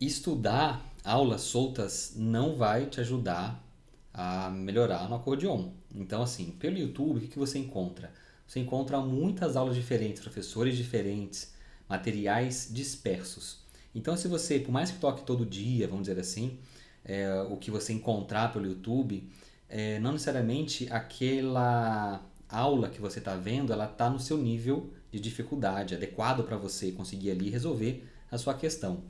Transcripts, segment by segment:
estudar aulas soltas não vai te ajudar a melhorar no acordeon. Então, assim, pelo YouTube, o que você encontra? Você encontra muitas aulas diferentes, professores diferentes, materiais dispersos. Então, se você, por mais que toque todo dia, vamos dizer assim, é, o que você encontrar pelo YouTube, é, não necessariamente aquela aula que você está vendo, ela está no seu nível de dificuldade, adequado para você conseguir ali resolver a sua questão.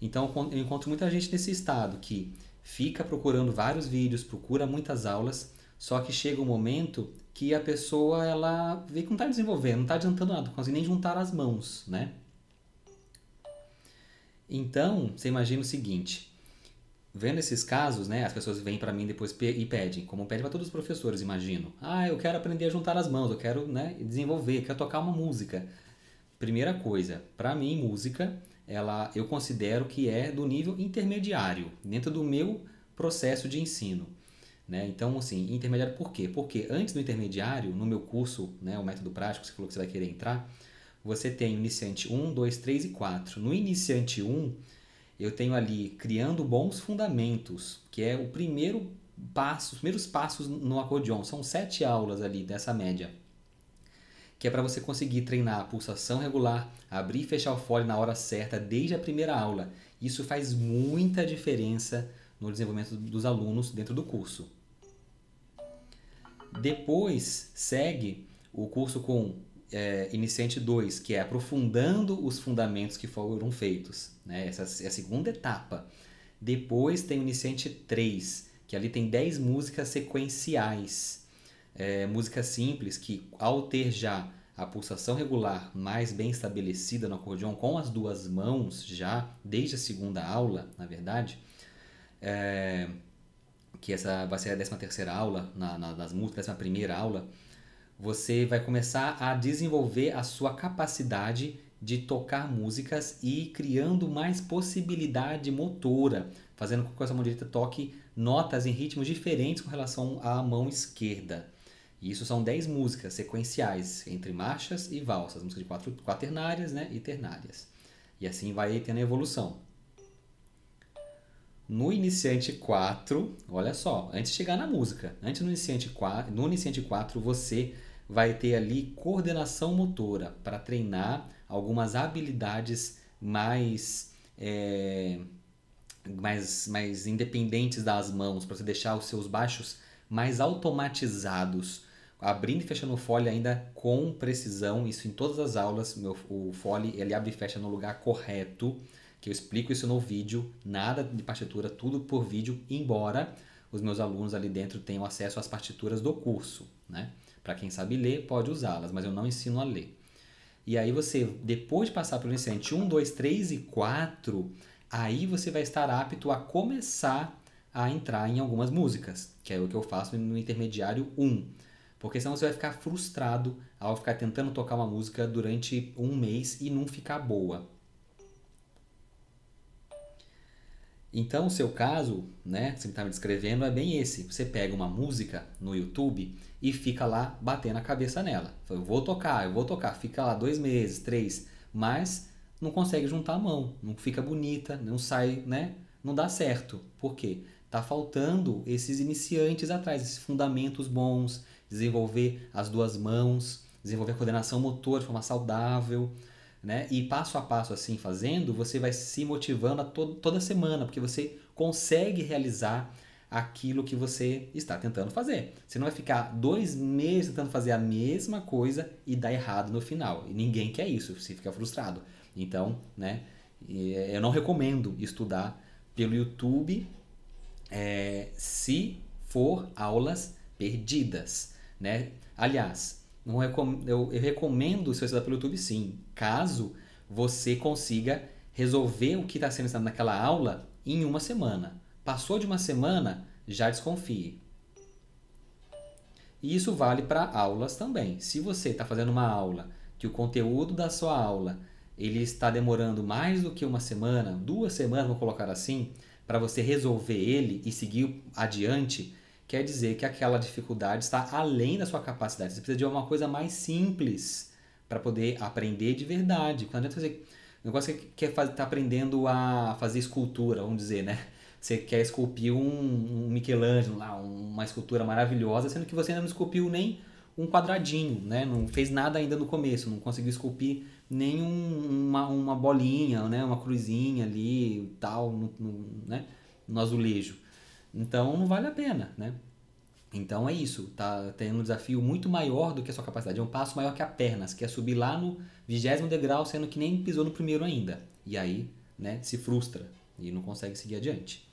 Então, eu encontro muita gente nesse estado que fica procurando vários vídeos, procura muitas aulas, só que chega um momento que a pessoa ela vê que não está desenvolvendo, não está adiantando nada, não consegue nem juntar as mãos, né? Então, você imagina o seguinte, vendo esses casos, né, as pessoas vêm para mim depois e pedem, como pedem para todos os professores, imagino. Ah, eu quero aprender a juntar as mãos, eu quero, né, desenvolver, quero tocar uma música. Primeira coisa, para mim música ela eu considero que é do nível intermediário, dentro do meu processo de ensino. Né? Então, assim, intermediário por quê? Porque antes do intermediário, no meu curso, né, o método prático, você falou que você vai querer entrar, você tem iniciante 1, 2, 3 e 4. No iniciante 1, eu tenho ali criando bons fundamentos, que é o primeiro passo, os primeiros passos no acordeon. São sete aulas ali dessa média que é para você conseguir treinar a pulsação regular, abrir e fechar o fole na hora certa desde a primeira aula. Isso faz muita diferença no desenvolvimento dos alunos dentro do curso. Depois segue o curso com é, Iniciante 2, que é aprofundando os fundamentos que foram feitos. Né? Essa é a segunda etapa. Depois tem o Iniciante 3, que ali tem 10 músicas sequenciais é, música simples que, ao ter já a pulsação regular mais bem estabelecida no acordeão com as duas mãos já desde a segunda aula, na verdade, é, que essa vai ser a 13 terceira aula na, na, nas músicas, 11 primeira aula, você vai começar a desenvolver a sua capacidade de tocar músicas e criando mais possibilidade motora, fazendo com que a sua mão direita toque notas em ritmos diferentes com relação à mão esquerda. E isso são 10 músicas sequenciais, entre marchas e valsas, músicas de quatro, quaternárias né, e ternárias. E assim vai tendo a evolução. No iniciante 4, olha só, antes de chegar na música, antes no iniciante 4, no iniciante 4 você vai ter ali coordenação motora para treinar algumas habilidades mais, é, mais, mais independentes das mãos, para você deixar os seus baixos mais automatizados abrindo e fechando o fole ainda com precisão, isso em todas as aulas, meu, o fole ele abre e fecha no lugar correto, que eu explico isso no vídeo, nada de partitura, tudo por vídeo, embora os meus alunos ali dentro tenham acesso às partituras do curso, né? Para quem sabe ler, pode usá-las, mas eu não ensino a ler. E aí você, depois de passar pelo iniciante 1, 2, 3 e 4, aí você vai estar apto a começar a entrar em algumas músicas, que é o que eu faço no intermediário 1 porque senão você vai ficar frustrado ao ficar tentando tocar uma música durante um mês e não ficar boa. Então, o seu caso, né, que você está me descrevendo, é bem esse. Você pega uma música no YouTube e fica lá batendo a cabeça nela. Eu vou tocar, eu vou tocar. Fica lá dois meses, três, mas não consegue juntar a mão, não fica bonita, não sai, né? Não dá certo. Por quê? Tá faltando esses iniciantes atrás, esses fundamentos bons, desenvolver as duas mãos, desenvolver a coordenação motor de forma saudável, né? E passo a passo assim fazendo, você vai se motivando a to toda semana, porque você consegue realizar aquilo que você está tentando fazer. Você não vai ficar dois meses tentando fazer a mesma coisa e dar errado no final. E ninguém quer isso, você fica frustrado. Então, né? Eu não recomendo estudar pelo YouTube é, se for aulas perdidas né? Aliás, recom eu, eu recomendo você estudar pelo YouTube sim, caso você consiga resolver o que está sendo ensinado naquela aula em uma semana. Passou de uma semana, já desconfie. E isso vale para aulas também. Se você está fazendo uma aula que o conteúdo da sua aula ele está demorando mais do que uma semana, duas semanas, vou colocar assim, para você resolver ele e seguir adiante, quer dizer que aquela dificuldade está além da sua capacidade. Você precisa de uma coisa mais simples para poder aprender de verdade. Adianta você O negócio que quer estar tá aprendendo a fazer escultura, vamos dizer, né? Você quer esculpir um, um Michelangelo lá, uma escultura maravilhosa, sendo que você ainda não esculpiu nem um quadradinho, né? Não fez nada ainda no começo, não conseguiu esculpir nem um, uma, uma bolinha, né? Uma cruzinha ali, tal, no, no, né? no azulejo. Então não vale a pena, né? Então é isso, tá tendo um desafio muito maior do que a sua capacidade. É um passo maior que a pernas, que é subir lá no vigésimo degrau, sendo que nem pisou no primeiro ainda. E aí, né, se frustra e não consegue seguir adiante.